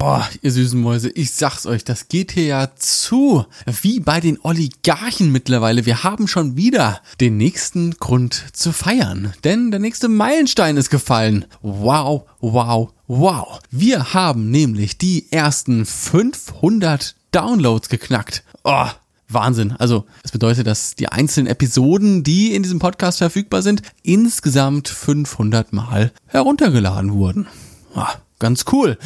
Boah, ihr süßen Mäuse, ich sag's euch, das geht hier ja zu. Wie bei den Oligarchen mittlerweile. Wir haben schon wieder den nächsten Grund zu feiern. Denn der nächste Meilenstein ist gefallen. Wow, wow, wow. Wir haben nämlich die ersten 500 Downloads geknackt. Oh, Wahnsinn. Also, es bedeutet, dass die einzelnen Episoden, die in diesem Podcast verfügbar sind, insgesamt 500 Mal heruntergeladen wurden. Oh, Ganz cool.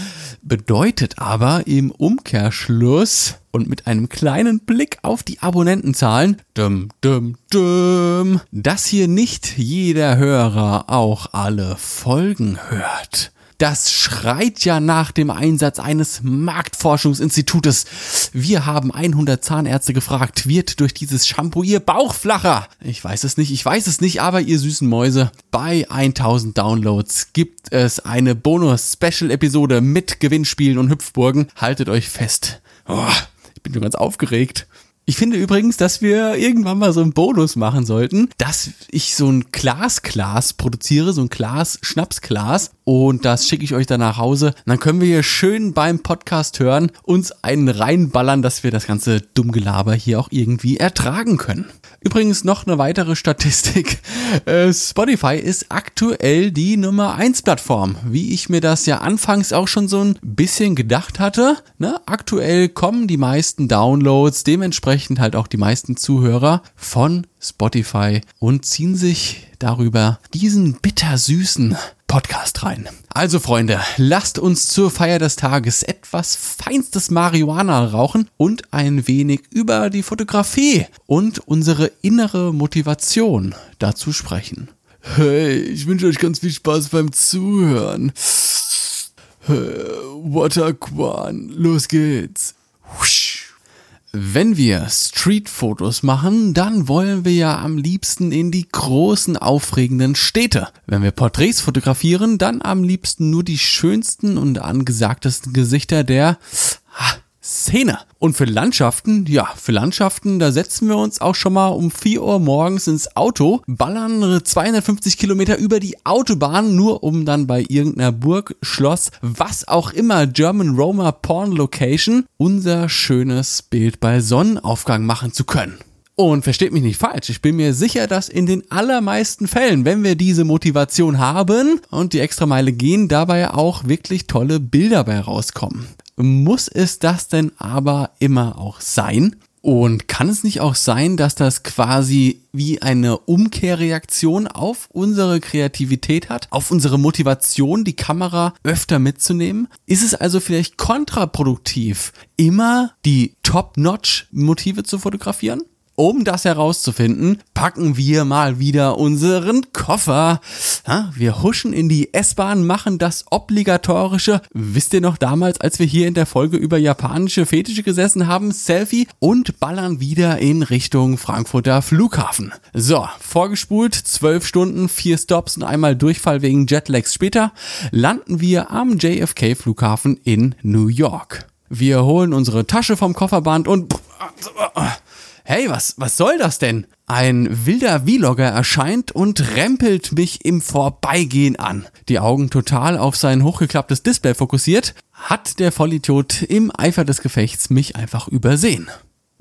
Bedeutet aber im Umkehrschluss und mit einem kleinen Blick auf die Abonnentenzahlen, dum, dum, dum, dass hier nicht jeder Hörer auch alle Folgen hört. Das schreit ja nach dem Einsatz eines Marktforschungsinstitutes. Wir haben 100 Zahnärzte gefragt, wird durch dieses Shampoo ihr Bauch flacher? Ich weiß es nicht, ich weiß es nicht, aber ihr süßen Mäuse, bei 1000 Downloads gibt es eine Bonus-Special-Episode mit Gewinnspielen und Hüpfburgen. Haltet euch fest. Oh, ich bin schon ganz aufgeregt. Ich finde übrigens, dass wir irgendwann mal so einen Bonus machen sollten, dass ich so ein Glas-Glas produziere, so ein Glas-Schnapsglas und das schicke ich euch dann nach Hause. dann können wir hier schön beim Podcast hören, uns einen reinballern, dass wir das ganze Dummgelaber hier auch irgendwie ertragen können. Übrigens noch eine weitere Statistik. Äh, Spotify ist aktuell die Nummer 1 Plattform, wie ich mir das ja anfangs auch schon so ein bisschen gedacht hatte. Ne? Aktuell kommen die meisten Downloads, dementsprechend halt auch die meisten Zuhörer von Spotify und ziehen sich darüber diesen bittersüßen Podcast rein. Also Freunde, lasst uns zur Feier des Tages etwas feinstes Marihuana rauchen und ein wenig über die Fotografie und unsere innere Motivation dazu sprechen. Hey, ich wünsche euch ganz viel Spaß beim Zuhören. Waterquan, los geht's. Husch. Wenn wir Streetfotos machen, dann wollen wir ja am liebsten in die großen, aufregenden Städte. Wenn wir Porträts fotografieren, dann am liebsten nur die schönsten und angesagtesten Gesichter der Szene. Und für Landschaften, ja, für Landschaften, da setzen wir uns auch schon mal um 4 Uhr morgens ins Auto, ballern 250 Kilometer über die Autobahn, nur um dann bei irgendeiner Burg, Schloss, was auch immer, German Roma Porn Location, unser schönes Bild bei Sonnenaufgang machen zu können. Und versteht mich nicht falsch, ich bin mir sicher, dass in den allermeisten Fällen, wenn wir diese Motivation haben und die Extrameile gehen, dabei auch wirklich tolle Bilder bei rauskommen. Muss es das denn aber immer auch sein? Und kann es nicht auch sein, dass das quasi wie eine Umkehrreaktion auf unsere Kreativität hat, auf unsere Motivation, die Kamera öfter mitzunehmen? Ist es also vielleicht kontraproduktiv, immer die Top-Notch-Motive zu fotografieren? Um das herauszufinden, packen wir mal wieder unseren Koffer. Wir huschen in die S-Bahn, machen das obligatorische. Wisst ihr noch damals, als wir hier in der Folge über japanische Fetische gesessen haben, Selfie und ballern wieder in Richtung Frankfurter Flughafen. So, vorgespult, zwölf Stunden, vier Stops und einmal Durchfall wegen Jetlags später, landen wir am JFK Flughafen in New York. Wir holen unsere Tasche vom Kofferband und hey, was, was soll das denn? Ein wilder Vlogger erscheint und rempelt mich im Vorbeigehen an. Die Augen total auf sein hochgeklapptes Display fokussiert, hat der Vollidiot im Eifer des Gefechts mich einfach übersehen.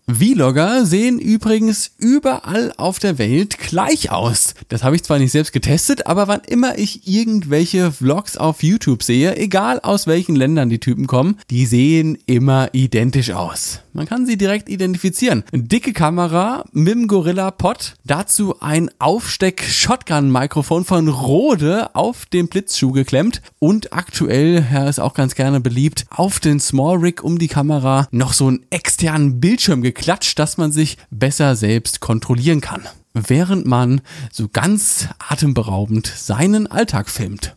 Vlogger sehen übrigens überall auf der Welt gleich aus. Das habe ich zwar nicht selbst getestet, aber wann immer ich irgendwelche Vlogs auf YouTube sehe, egal aus welchen Ländern die Typen kommen, die sehen immer identisch aus. Man kann sie direkt identifizieren. Dicke Kamera mit dem Gorilla Pod, dazu ein Aufsteck-Shotgun-Mikrofon von Rode auf den Blitzschuh geklemmt und aktuell, er ist auch ganz gerne beliebt, auf den Small Rig um die Kamera noch so einen externen Bildschirm geklatscht, dass man sich besser selbst kontrollieren kann. Während man so ganz atemberaubend seinen Alltag filmt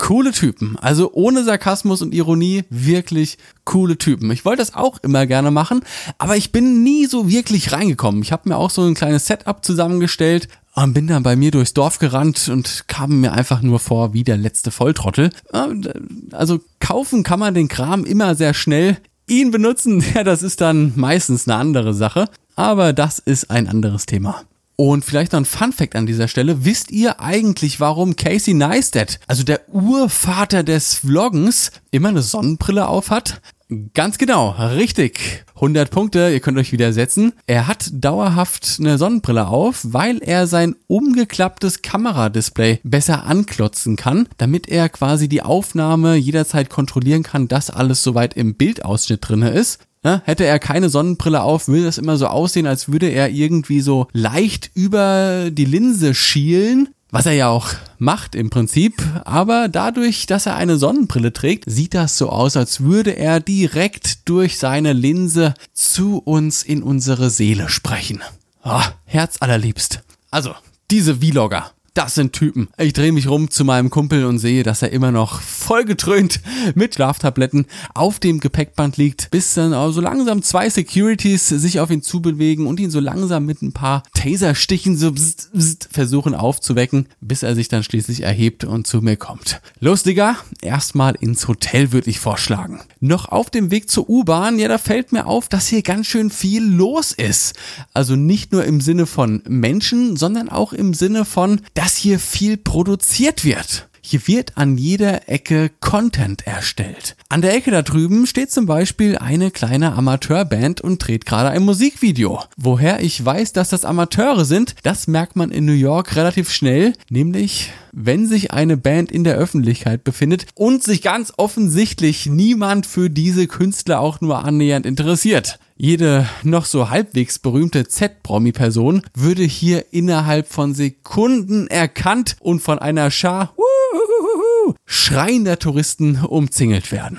coole Typen. Also ohne Sarkasmus und Ironie, wirklich coole Typen. Ich wollte das auch immer gerne machen, aber ich bin nie so wirklich reingekommen. Ich habe mir auch so ein kleines Setup zusammengestellt und bin dann bei mir durchs Dorf gerannt und kam mir einfach nur vor wie der letzte Volltrottel. Also kaufen kann man den Kram immer sehr schnell. Ihn benutzen, ja, das ist dann meistens eine andere Sache. Aber das ist ein anderes Thema. Und vielleicht noch ein Fun Fact an dieser Stelle. Wisst ihr eigentlich, warum Casey Neistat, also der Urvater des Vloggens, immer eine Sonnenbrille auf hat? Ganz genau, richtig. 100 Punkte, ihr könnt euch widersetzen. Er hat dauerhaft eine Sonnenbrille auf, weil er sein umgeklapptes Kameradisplay besser anklotzen kann, damit er quasi die Aufnahme jederzeit kontrollieren kann, dass alles soweit im Bildausschnitt drinne ist. Ja, hätte er keine Sonnenbrille auf, würde das immer so aussehen, als würde er irgendwie so leicht über die Linse schielen was er ja auch macht im Prinzip, aber dadurch, dass er eine Sonnenbrille trägt, sieht das so aus, als würde er direkt durch seine Linse zu uns in unsere Seele sprechen. Oh, Herz allerliebst. Also, diese Vlogger, das sind Typen. Ich drehe mich rum zu meinem Kumpel und sehe, dass er immer noch vollgetrönt mit Schlaftabletten auf dem Gepäckband liegt, bis dann auch so langsam zwei Securities sich auf ihn zubewegen und ihn so langsam mit ein paar Taserstichen so bzzt, bzzt versuchen aufzuwecken, bis er sich dann schließlich erhebt und zu mir kommt. Los, erstmal ins Hotel würde ich vorschlagen. Noch auf dem Weg zur U-Bahn, ja, da fällt mir auf, dass hier ganz schön viel los ist. Also nicht nur im Sinne von Menschen, sondern auch im Sinne von, dass hier viel produziert wird. Hier wird an jeder Ecke Content erstellt. An der Ecke da drüben steht zum Beispiel eine kleine Amateurband und dreht gerade ein Musikvideo. Woher ich weiß, dass das Amateure sind, das merkt man in New York relativ schnell, nämlich wenn sich eine Band in der Öffentlichkeit befindet und sich ganz offensichtlich niemand für diese Künstler auch nur annähernd interessiert. Jede noch so halbwegs berühmte Z-Promi-Person würde hier innerhalb von Sekunden erkannt und von einer Schar schreiender Touristen umzingelt werden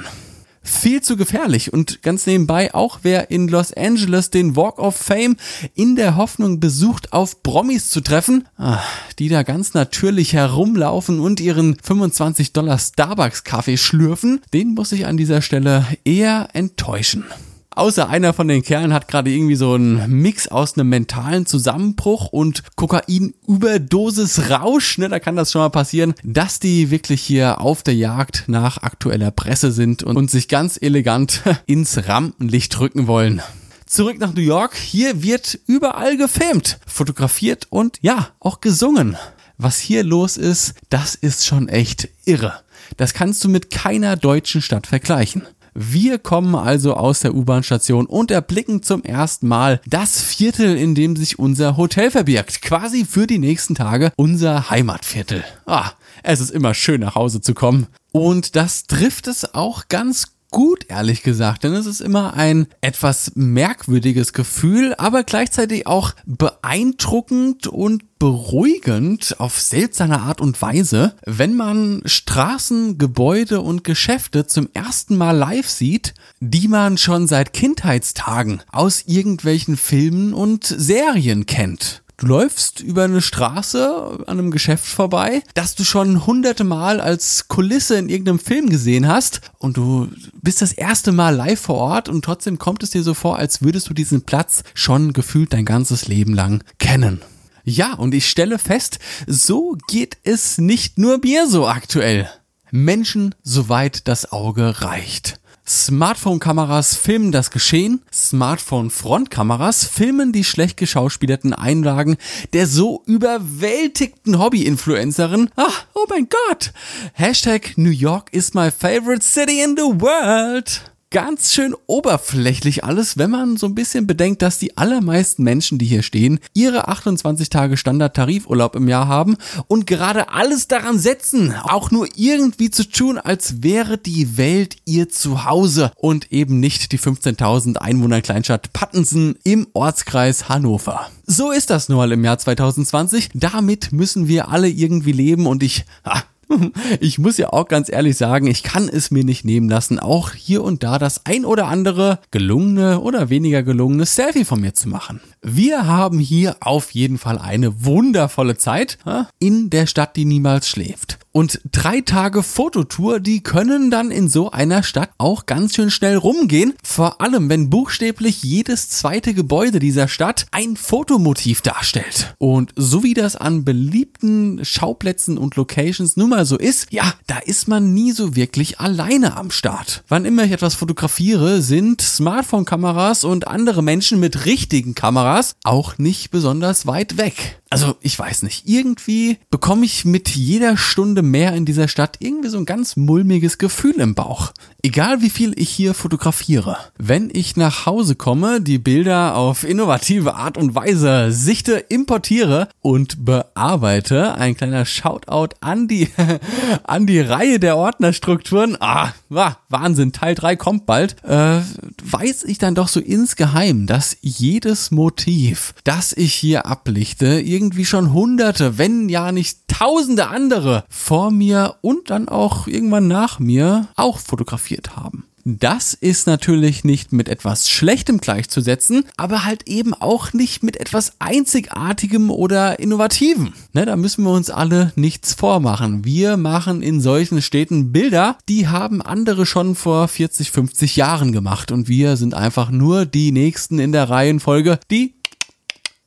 viel zu gefährlich und ganz nebenbei auch wer in Los Angeles den Walk of Fame in der Hoffnung besucht, auf Promis zu treffen, ah, die da ganz natürlich herumlaufen und ihren 25 Dollar Starbucks Kaffee schlürfen, den muss ich an dieser Stelle eher enttäuschen. Außer einer von den Kerlen hat gerade irgendwie so einen Mix aus einem mentalen Zusammenbruch und Kokain-Überdosis Rausch, ne, da kann das schon mal passieren, dass die wirklich hier auf der Jagd nach aktueller Presse sind und, und sich ganz elegant ins Rampenlicht drücken wollen. Zurück nach New York, hier wird überall gefilmt, fotografiert und ja, auch gesungen. Was hier los ist, das ist schon echt irre. Das kannst du mit keiner deutschen Stadt vergleichen. Wir kommen also aus der U-Bahn-Station und erblicken zum ersten Mal das Viertel, in dem sich unser Hotel verbirgt. Quasi für die nächsten Tage unser Heimatviertel. Ah, es ist immer schön nach Hause zu kommen. Und das trifft es auch ganz gut, ehrlich gesagt, denn es ist immer ein etwas merkwürdiges Gefühl, aber gleichzeitig auch beeindruckend und beruhigend auf seltsame Art und Weise, wenn man Straßen, Gebäude und Geschäfte zum ersten Mal live sieht, die man schon seit Kindheitstagen aus irgendwelchen Filmen und Serien kennt. Du läufst über eine Straße an einem Geschäft vorbei, das du schon hunderte Mal als Kulisse in irgendeinem Film gesehen hast und du bist das erste Mal live vor Ort und trotzdem kommt es dir so vor, als würdest du diesen Platz schon gefühlt dein ganzes Leben lang kennen. Ja, und ich stelle fest, so geht es nicht nur mir so aktuell. Menschen, soweit das Auge reicht. Smartphone-Kameras filmen das Geschehen, Smartphone-Frontkameras filmen die schlecht geschauspielerten Einlagen der so überwältigten Hobby-Influencerin. Ach, oh mein Gott! Hashtag New York is my favorite city in the world ganz schön oberflächlich alles, wenn man so ein bisschen bedenkt, dass die allermeisten Menschen, die hier stehen, ihre 28 Tage Standard-Tarifurlaub im Jahr haben und gerade alles daran setzen, auch nur irgendwie zu tun, als wäre die Welt ihr Zuhause und eben nicht die 15.000 Einwohner Kleinstadt Pattensen im Ortskreis Hannover. So ist das nun mal im Jahr 2020. Damit müssen wir alle irgendwie leben und ich, ha, ich muss ja auch ganz ehrlich sagen, ich kann es mir nicht nehmen lassen, auch hier und da das ein oder andere gelungene oder weniger gelungene Selfie von mir zu machen. Wir haben hier auf jeden Fall eine wundervolle Zeit in der Stadt, die niemals schläft. Und drei Tage Fototour, die können dann in so einer Stadt auch ganz schön schnell rumgehen. Vor allem, wenn buchstäblich jedes zweite Gebäude dieser Stadt ein Fotomotiv darstellt. Und so wie das an beliebten Schauplätzen und Locations nun mal so ist, ja, da ist man nie so wirklich alleine am Start. Wann immer ich etwas fotografiere, sind Smartphone-Kameras und andere Menschen mit richtigen Kameras auch nicht besonders weit weg. Also ich weiß nicht, irgendwie bekomme ich mit jeder Stunde mehr in dieser Stadt irgendwie so ein ganz mulmiges Gefühl im Bauch. Egal wie viel ich hier fotografiere. Wenn ich nach Hause komme, die Bilder auf innovative Art und Weise sichte, importiere und bearbeite, ein kleiner Shoutout an die, an die Reihe der Ordnerstrukturen. Ah, Wahnsinn, Teil 3 kommt bald. Äh, weiß ich dann doch so insgeheim, dass jedes Motiv, das ich hier ablichte, irgendwie schon hunderte, wenn ja nicht tausende andere vor mir und dann auch irgendwann nach mir auch fotografiert haben. Das ist natürlich nicht mit etwas Schlechtem gleichzusetzen, aber halt eben auch nicht mit etwas Einzigartigem oder Innovativem. Ne, da müssen wir uns alle nichts vormachen. Wir machen in solchen Städten Bilder, die haben andere schon vor 40, 50 Jahren gemacht und wir sind einfach nur die Nächsten in der Reihenfolge, die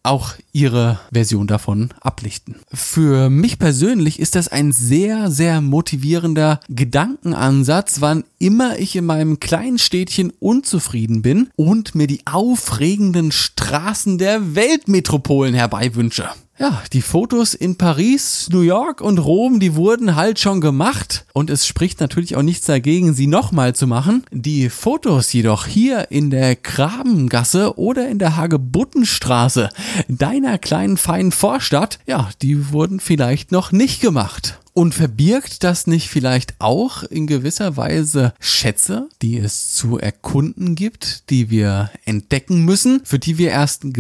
auch ihre Version davon ablichten. Für mich persönlich ist das ein sehr, sehr motivierender Gedankenansatz, wann immer ich in meinem kleinen Städtchen unzufrieden bin und mir die aufregenden Straßen der Weltmetropolen herbeiwünsche. Ja, die Fotos in Paris, New York und Rom, die wurden halt schon gemacht und es spricht natürlich auch nichts dagegen, sie nochmal zu machen. Die Fotos jedoch hier in der Grabengasse oder in der Hagebuttenstraße, deiner kleinen feinen Vorstadt, ja, die wurden vielleicht noch nicht gemacht. Und verbirgt das nicht vielleicht auch in gewisser Weise Schätze, die es zu erkunden gibt, die wir entdecken müssen, für die wir erst ein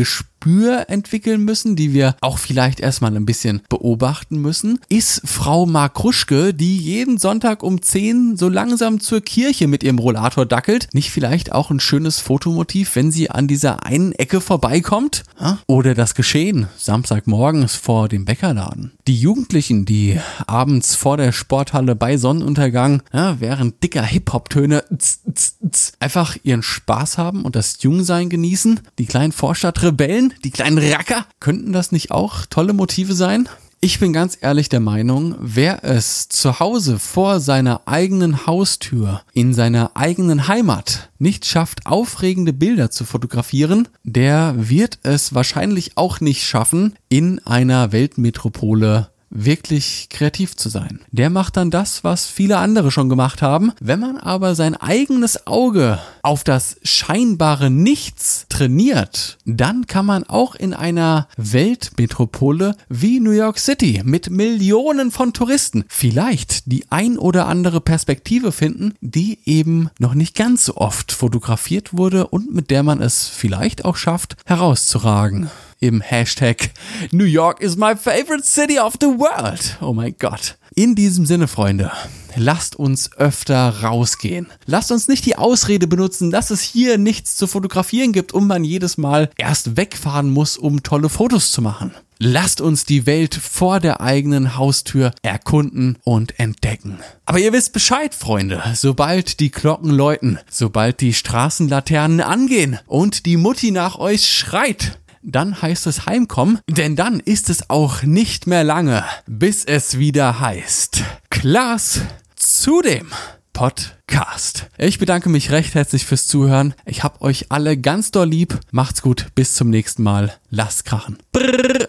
Gespür entwickeln müssen, die wir auch vielleicht erstmal ein bisschen beobachten müssen? Ist Frau Markruschke, die jeden Sonntag um 10 so langsam zur Kirche mit ihrem Rollator dackelt, nicht vielleicht auch ein schönes Fotomotiv, wenn sie an dieser einen Ecke vorbeikommt? Oder das Geschehen Samstagmorgens vor dem Bäckerladen? Die Jugendlichen, die abends vor der Sporthalle bei Sonnenuntergang, ja, während dicker Hip-Hop-Töne einfach ihren Spaß haben und das Jungsein genießen. Die kleinen Vorstadtrebellen, die kleinen Racker, könnten das nicht auch tolle Motive sein? Ich bin ganz ehrlich der Meinung, wer es zu Hause vor seiner eigenen Haustür, in seiner eigenen Heimat nicht schafft, aufregende Bilder zu fotografieren, der wird es wahrscheinlich auch nicht schaffen, in einer Weltmetropole wirklich kreativ zu sein. Der macht dann das, was viele andere schon gemacht haben. Wenn man aber sein eigenes Auge auf das scheinbare Nichts trainiert, dann kann man auch in einer Weltmetropole wie New York City mit Millionen von Touristen vielleicht die ein oder andere Perspektive finden, die eben noch nicht ganz so oft fotografiert wurde und mit der man es vielleicht auch schafft, herauszuragen im Hashtag New York is my favorite city of the world. Oh mein Gott. In diesem Sinne, Freunde, lasst uns öfter rausgehen. Lasst uns nicht die Ausrede benutzen, dass es hier nichts zu fotografieren gibt und man jedes Mal erst wegfahren muss, um tolle Fotos zu machen. Lasst uns die Welt vor der eigenen Haustür erkunden und entdecken. Aber ihr wisst Bescheid, Freunde. Sobald die Glocken läuten, sobald die Straßenlaternen angehen und die Mutti nach euch schreit, dann heißt es Heimkommen, denn dann ist es auch nicht mehr lange, bis es wieder heißt Klaas zu dem Podcast. Ich bedanke mich recht herzlich fürs Zuhören. Ich hab euch alle ganz doll lieb. Macht's gut. Bis zum nächsten Mal. Lasst krachen. Brrr.